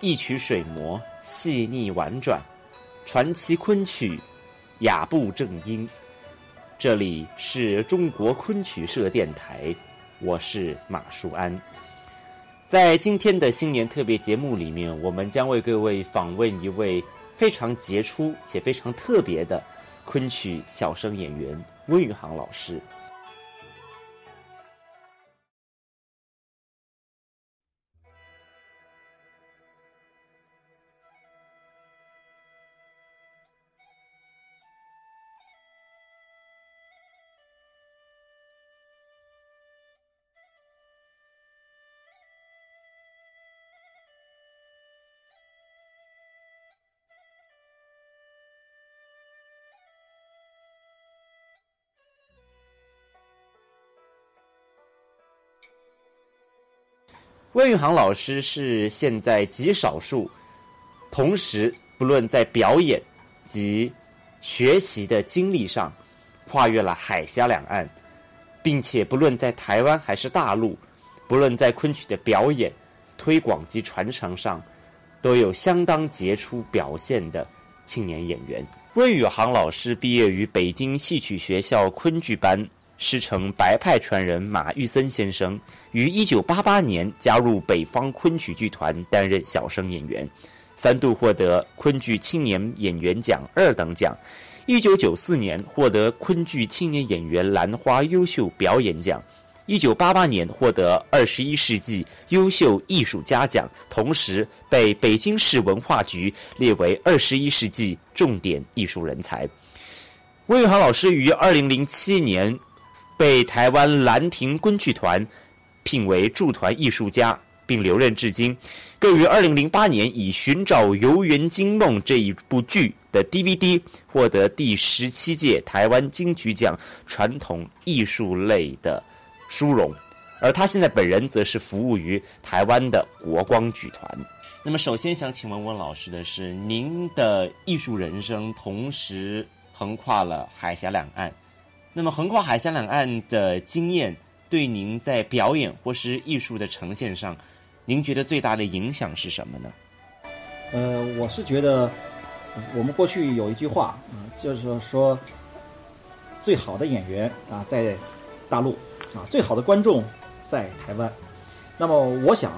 一曲水磨，细腻婉转，传奇昆曲，雅步正音。这里是中国昆曲社电台，我是马树安。在今天的新年特别节目里面，我们将为各位访问一位非常杰出且非常特别的昆曲小生演员温宇航老师。温宇航老师是现在极少数，同时不论在表演及学习的经历上，跨越了海峡两岸，并且不论在台湾还是大陆，不论在昆曲的表演、推广及传承上，都有相当杰出表现的青年演员。温宇航老师毕业于北京戏曲学校昆剧班。师承白派传人马玉森先生，于一九八八年加入北方昆曲剧团担任小生演员，三度获得昆剧青年演员奖二等奖。一九九四年获得昆剧青年演员兰花优秀表演奖，一九八八年获得二十一世纪优秀艺术家奖，同时被北京市文化局列为二十一世纪重点艺术人才。魏玉航老师于二零零七年。被台湾兰亭昆剧团聘为驻团艺术家，并留任至今。更于二零零八年以《寻找游园惊梦》这一部剧的 DVD 获得第十七届台湾金曲奖传统艺术类的殊荣。而他现在本人则是服务于台湾的国光剧团。那么，首先想请问温老师的是，您的艺术人生同时横跨了海峡两岸。那么，横跨海峡两岸的经验，对您在表演或是艺术的呈现上，您觉得最大的影响是什么呢？呃，我是觉得，我们过去有一句话啊，就是说，最好的演员啊在大陆啊，最好的观众在台湾。那么，我想，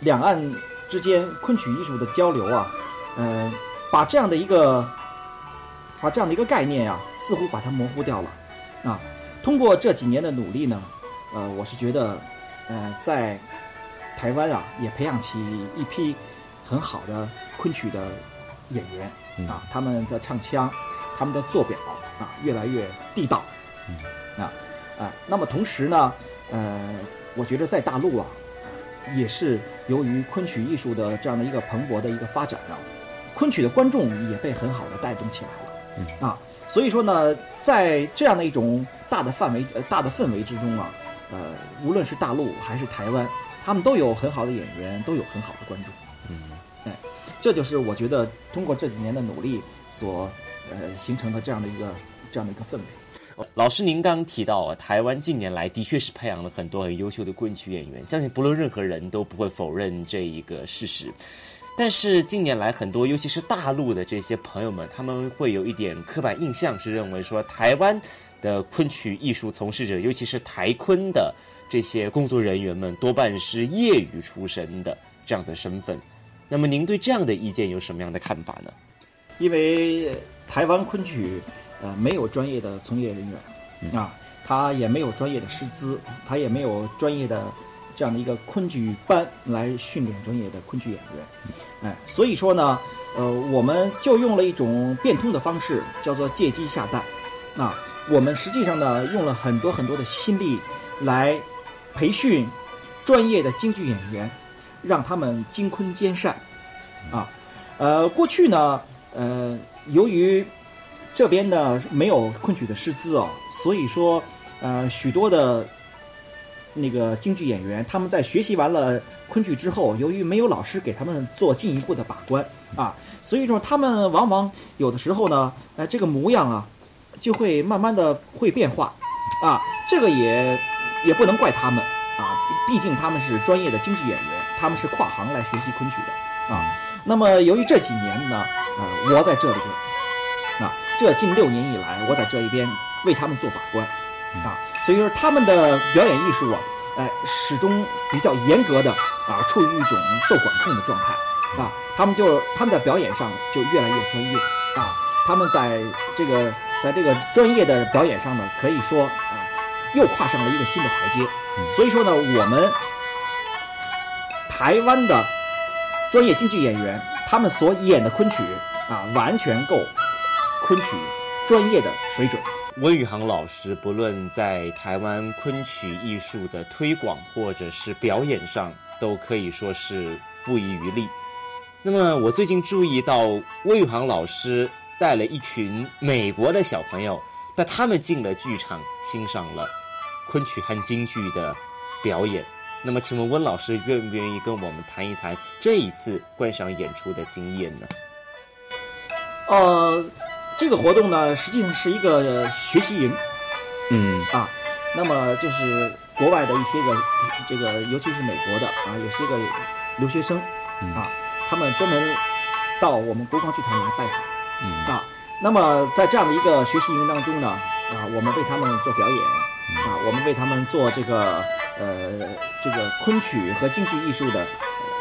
两岸之间昆曲艺术的交流啊，嗯，把这样的一个，把这样的一个概念啊，似乎把它模糊掉了。啊，通过这几年的努力呢，呃，我是觉得，呃，在台湾啊，也培养起一批很好的昆曲的演员啊，他们的唱腔，他们的做表啊，越来越地道，嗯啊啊，那么同时呢，呃，我觉得在大陆啊，也是由于昆曲艺术的这样的一个蓬勃的一个发展啊，昆曲的观众也被很好的带动起来了，嗯啊。所以说呢，在这样的一种大的范围、呃大的氛围之中啊，呃，无论是大陆还是台湾，他们都有很好的演员，都有很好的观众。嗯，哎，这就是我觉得通过这几年的努力所呃形成的这样的一个这样的一个氛围。老师，您刚提到啊，台湾近年来的确是培养了很多很优秀的昆曲演员，相信不论任何人都不会否认这一个事实。但是近年来，很多尤其是大陆的这些朋友们，他们会有一点刻板印象，是认为说台湾的昆曲艺术从事者，尤其是台昆的这些工作人员们，多半是业余出身的这样的身份。那么，您对这样的意见有什么样的看法呢？因为台湾昆曲，呃，没有专业的从业人员啊，他也没有专业的师资，他也没有专业的。这样的一个昆曲班来训练专业的昆曲演员，哎，所以说呢，呃，我们就用了一种变通的方式，叫做借鸡下蛋。那我们实际上呢，用了很多很多的心力来培训专业的京剧演员，让他们精昆兼善。啊，呃，过去呢，呃，由于这边呢没有昆曲的师资哦，所以说，呃，许多的。那个京剧演员，他们在学习完了昆剧之后，由于没有老师给他们做进一步的把关啊，所以说他们往往有的时候呢，呃，这个模样啊，就会慢慢的会变化，啊，这个也也不能怪他们啊，毕竟他们是专业的京剧演员，他们是跨行来学习昆曲的啊。那么由于这几年呢，啊，我在这里边，啊，这近六年以来，我在这一边为他们做把关，啊，所以说他们的表演艺术啊，哎，始终比较严格的啊，处于一种受管控的状态，啊，他们就他们在表演上就越来越专业，啊，他们在这个在这个专业的表演上呢，可以说啊，又跨上了一个新的台阶，所以说呢，我们台湾的。专业京剧演员，他们所演的昆曲啊，完全够昆曲专业的水准。温宇航老师不论在台湾昆曲艺术的推广或者是表演上，都可以说是不遗余力。那么，我最近注意到温宇航老师带了一群美国的小朋友，带他们进了剧场，欣赏了昆曲和京剧的表演。那么，请问温老师愿不愿意跟我们谈一谈这一次观赏演出的经验呢？呃，这个活动呢，实际上是一个学习营，嗯。啊，那么就是国外的一些个这个，尤其是美国的啊，有些个留学生啊，他们专门到我们国光剧团来拜访，嗯。啊，那么在这样的一个学习营当中呢，啊，我们为他们做表演，啊，我们为他们做这个。呃，这个昆曲和京剧艺术的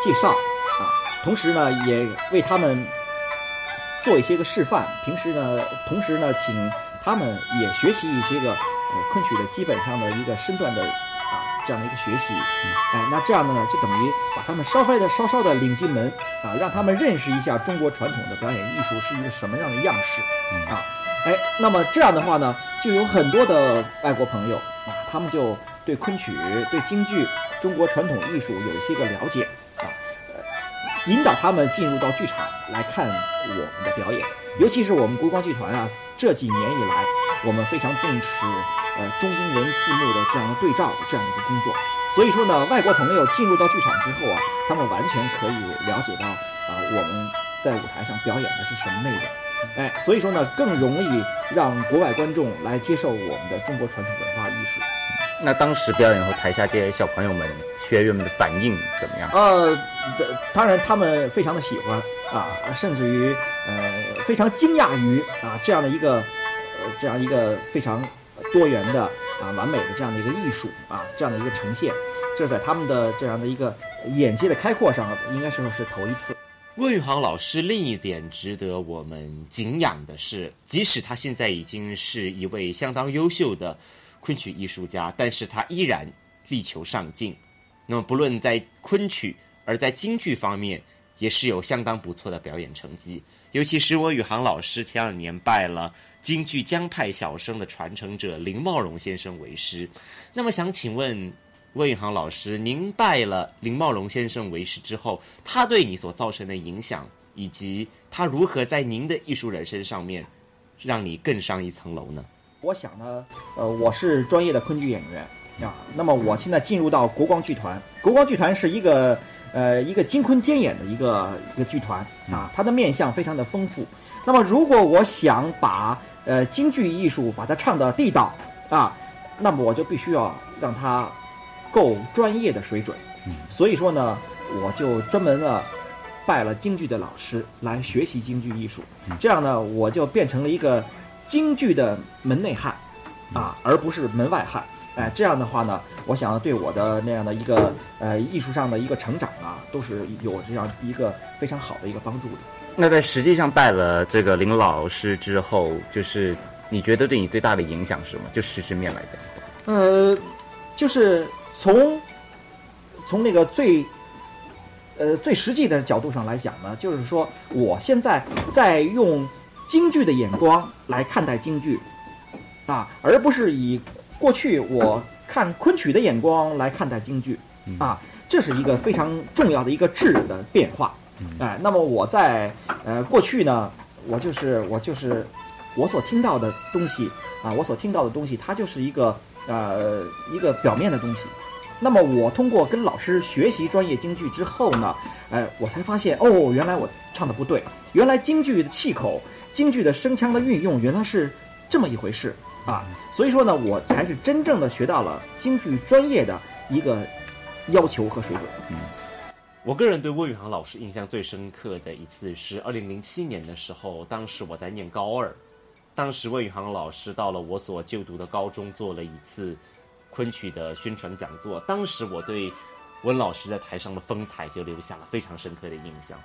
介绍啊，同时呢，也为他们做一些个示范。平时呢，同时呢，请他们也学习一些个呃昆曲的基本上的一个身段的啊这样的一个学习。哎，那这样呢，就等于把他们稍微的稍稍的领进门啊，让他们认识一下中国传统的表演艺术是一个什么样的样式啊。哎，那么这样的话呢，就有很多的外国朋友啊，他们就。对昆曲、对京剧、中国传统艺术有一些个了解引导他们进入到剧场来看我们的表演。尤其是我们国光剧团啊，这几年以来，我们非常重视呃中英文字幕的这样的对照的这样的一个工作。所以说呢，外国朋友进入到剧场之后啊，他们完全可以了解到啊我们在舞台上表演的是什么内容。哎，所以说呢，更容易让国外观众来接受我们的中国传统文化艺术。那当时表演后，台下这些小朋友们、学员们的反应怎么样？呃，当然他们非常的喜欢啊，甚至于呃非常惊讶于啊这样的一个呃这样一个非常多元的啊完美的这样的一个艺术啊这样的一个呈现，这在他们的这样的一个眼界的开阔上，应该说是头一次。魏玉航老师另一点值得我们敬仰的是，即使他现在已经是一位相当优秀的。昆曲艺术家，但是他依然力求上进。那么，不论在昆曲，而在京剧方面，也是有相当不错的表演成绩。尤其是我宇航老师前两年拜了京剧江派小生的传承者林茂荣先生为师。那么，想请问魏宇航老师，您拜了林茂荣先生为师之后，他对你所造成的影响，以及他如何在您的艺术人生上面，让你更上一层楼呢？我想呢，呃，我是专业的昆剧演员啊。那么我现在进入到国光剧团，国光剧团是一个呃一个金昆兼演的一个一个剧团啊，它的面相非常的丰富。那么如果我想把呃京剧艺术把它唱的地道啊，那么我就必须要让它够专业的水准。所以说呢，我就专门呢拜了京剧的老师来学习京剧艺术。这样呢，我就变成了一个。京剧的门内汉，啊，而不是门外汉，哎，这样的话呢，我想对我的那样的一个呃艺术上的一个成长啊，都是有这样一个非常好的一个帮助的。那在实际上拜了这个林老师之后，就是你觉得对你最大的影响是什么？就实质面来讲，呃，就是从从那个最呃最实际的角度上来讲呢，就是说我现在在用。京剧的眼光来看待京剧，啊，而不是以过去我看昆曲的眼光来看待京剧，啊，这是一个非常重要的一个质的变化，哎，那么我在呃过去呢，我就是我就是我所听到的东西啊，我所听到的东西，它就是一个呃一个表面的东西，那么我通过跟老师学习专业京剧之后呢，哎，我才发现哦，原来我唱的不对，原来京剧的气口。京剧的声腔的运用原来是这么一回事啊，所以说呢，我才是真正的学到了京剧专业的一个要求和水准。嗯，我个人对魏宇航老师印象最深刻的一次是二零零七年的时候，当时我在念高二，当时魏宇航老师到了我所就读的高中做了一次昆曲的宣传讲座，当时我对温老师在台上的风采就留下了非常深刻的印象。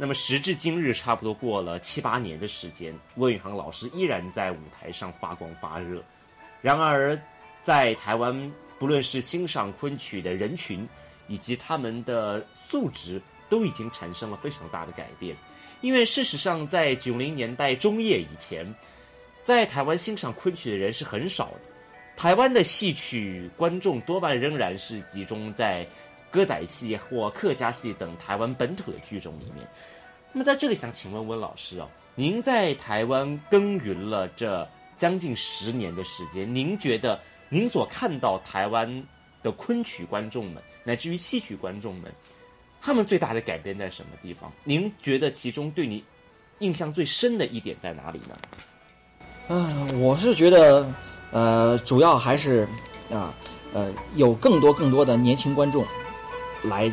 那么时至今日，差不多过了七八年的时间，温宇航老师依然在舞台上发光发热。然而，在台湾，不论是欣赏昆曲的人群，以及他们的素质，都已经产生了非常大的改变。因为事实上，在九零年代中叶以前，在台湾欣赏昆曲的人是很少的。台湾的戏曲观众多半仍然是集中在歌仔戏或客家戏等台湾本土的剧种里面。那么在这里想请问温老师哦，您在台湾耕耘了这将近十年的时间，您觉得您所看到台湾的昆曲观众们，乃至于戏曲观众们，他们最大的改变在什么地方？您觉得其中对你印象最深的一点在哪里呢？嗯，我是觉得，呃，主要还是啊，呃，有更多更多的年轻观众来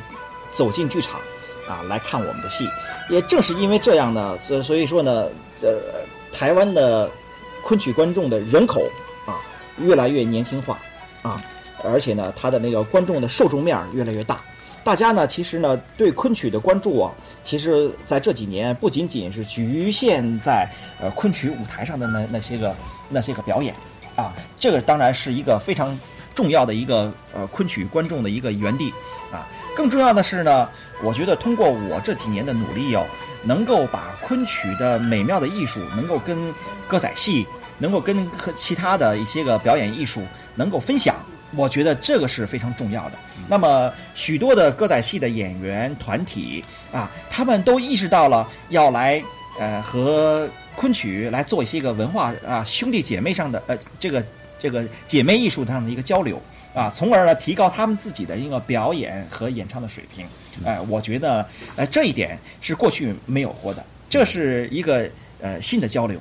走进剧场啊，来看我们的戏。也正是因为这样呢，所所以说呢，呃，台湾的昆曲观众的人口啊越来越年轻化啊，而且呢，他的那个观众的受众面越来越大。大家呢，其实呢，对昆曲的关注啊，其实在这几年不仅仅是局限在呃昆曲舞台上的那那些个那些个表演啊，这个当然是一个非常重要的一个呃昆曲观众的一个园地啊。更重要的是呢，我觉得通过我这几年的努力哦，能够把昆曲的美妙的艺术，能够跟歌仔戏，能够跟和其他的一些个表演艺术能够分享，我觉得这个是非常重要的。那么许多的歌仔戏的演员团体啊，他们都意识到了要来呃和昆曲来做一些个文化啊兄弟姐妹上的呃这个这个姐妹艺术上的一个交流。啊，从而呢提高他们自己的一个表演和演唱的水平。哎，我觉得，呃，这一点是过去没有过的，这是一个呃新的交流。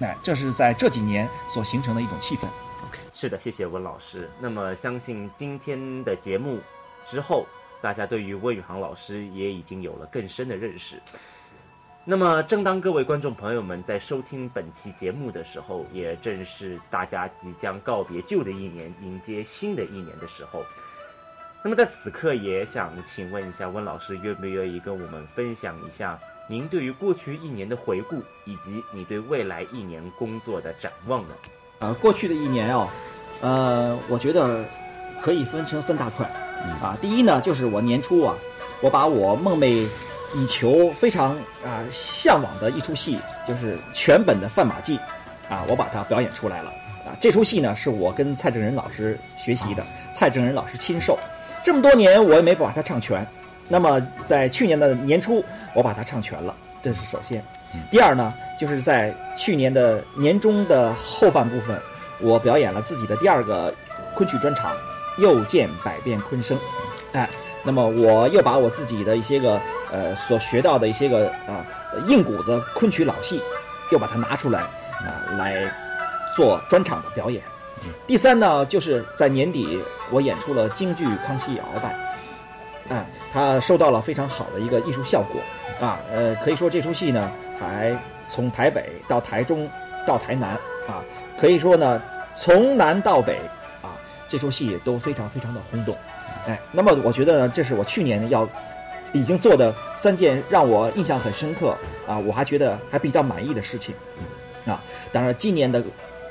哎，这是在这几年所形成的一种气氛。OK，是的，谢谢温老师。那么，相信今天的节目之后，大家对于温宇航老师也已经有了更深的认识。那么，正当各位观众朋友们在收听本期节目的时候，也正是大家即将告别旧的一年，迎接新的一年的时候。那么，在此刻，也想请问一下温老师，愿不愿意跟我们分享一下您对于过去一年的回顾，以及你对未来一年工作的展望呢？呃，过去的一年哦，呃，我觉得可以分成三大块。啊，第一呢，就是我年初啊，我把我梦寐。以求非常啊向往的一出戏，就是全本的《范马记》，啊，我把它表演出来了。啊，这出戏呢是我跟蔡正仁老师学习的，蔡正仁老师亲授。这么多年我也没把它唱全，那么在去年的年初我把它唱全了，这是首先。第二呢，就是在去年的年中的后半部分，我表演了自己的第二个昆曲专场《又见百变昆声》，哎。那么我又把我自己的一些个呃所学到的一些个啊硬骨子昆曲老戏，又把它拿出来啊来做专场的表演。第三呢，就是在年底我演出了京剧《康熙鳌拜》，啊，它收到了非常好的一个艺术效果啊。呃，可以说这出戏呢，还从台北到台中到台南啊，可以说呢从南到北啊，这出戏都非常非常的轰动。那么我觉得呢，这是我去年要已经做的三件让我印象很深刻啊，我还觉得还比较满意的事情啊。当然，今年的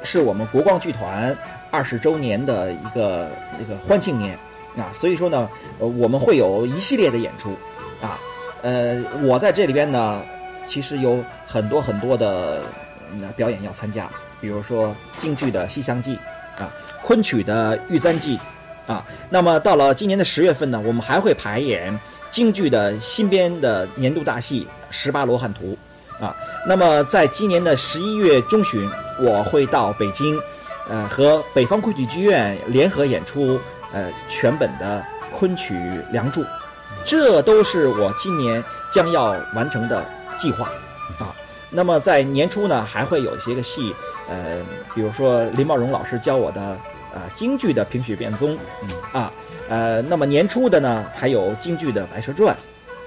是我们国光剧团二十周年的一个一个欢庆年啊，所以说呢，呃，我们会有一系列的演出啊。呃，我在这里边呢，其实有很多很多的表演要参加，比如说京剧的《西厢记》啊，昆曲的《玉簪记》。啊，那么到了今年的十月份呢，我们还会排演京剧的新编的年度大戏《十八罗汉图》啊。那么在今年的十一月中旬，我会到北京，呃，和北方昆曲剧院联合演出呃全本的昆曲《梁祝》，这都是我今年将要完成的计划啊。那么在年初呢，还会有一些个戏，呃，比如说林茂荣老师教我的。啊京剧的《平曲变宗》，啊，呃，那么年初的呢还有京剧的《白蛇传》，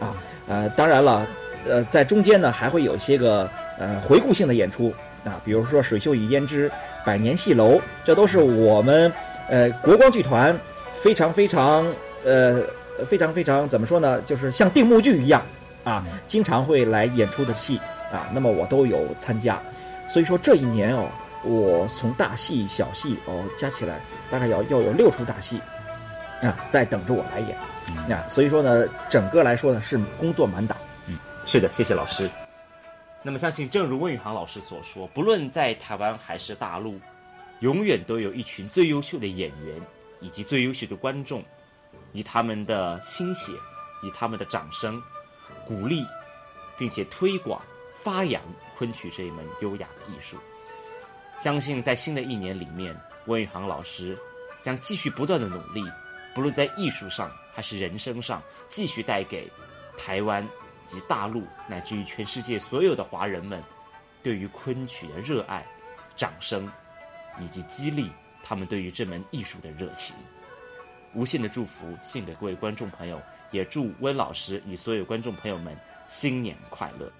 啊，呃，当然了，呃，在中间呢还会有一些个呃回顾性的演出啊，比如说《水袖与胭脂》《百年戏楼》，这都是我们呃国光剧团非常非常呃非常非常怎么说呢，就是像定目剧一样啊，经常会来演出的戏啊，那么我都有参加，所以说这一年哦。我从大戏、小戏哦加起来大概要要有六出大戏啊，在等着我来演。那所以说呢，整个来说呢是工作满档。嗯是的，谢谢老师。那么相信，正如温宇航老师所说，不论在台湾还是大陆，永远都有一群最优秀的演员以及最优秀的观众，以他们的心血，以他们的掌声，鼓励，并且推广、发扬昆曲这一门优雅的艺术。相信在新的一年里面，温宇航老师将继续不断的努力，不论在艺术上还是人生上，继续带给台湾及大陆乃至于全世界所有的华人们，对于昆曲的热爱、掌声，以及激励他们对于这门艺术的热情。无限的祝福献给各位观众朋友，也祝温老师与所有观众朋友们新年快乐。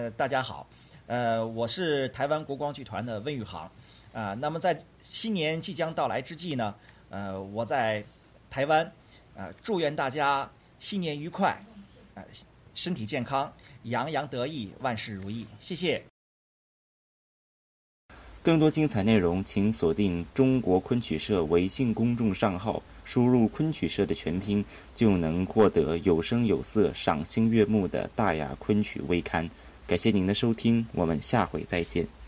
呃，大家好，呃，我是台湾国光剧团的温宇航，啊，那么在新年即将到来之际呢，呃，我在台湾，呃，祝愿大家新年愉快，啊，身体健康，洋洋得意，万事如意，谢谢。更多精彩内容，请锁定中国昆曲社微信公众账号，输入“昆曲社”的全拼，就能获得有声有色、赏心悦目的大雅昆曲微刊。感谢您的收听，我们下回再见。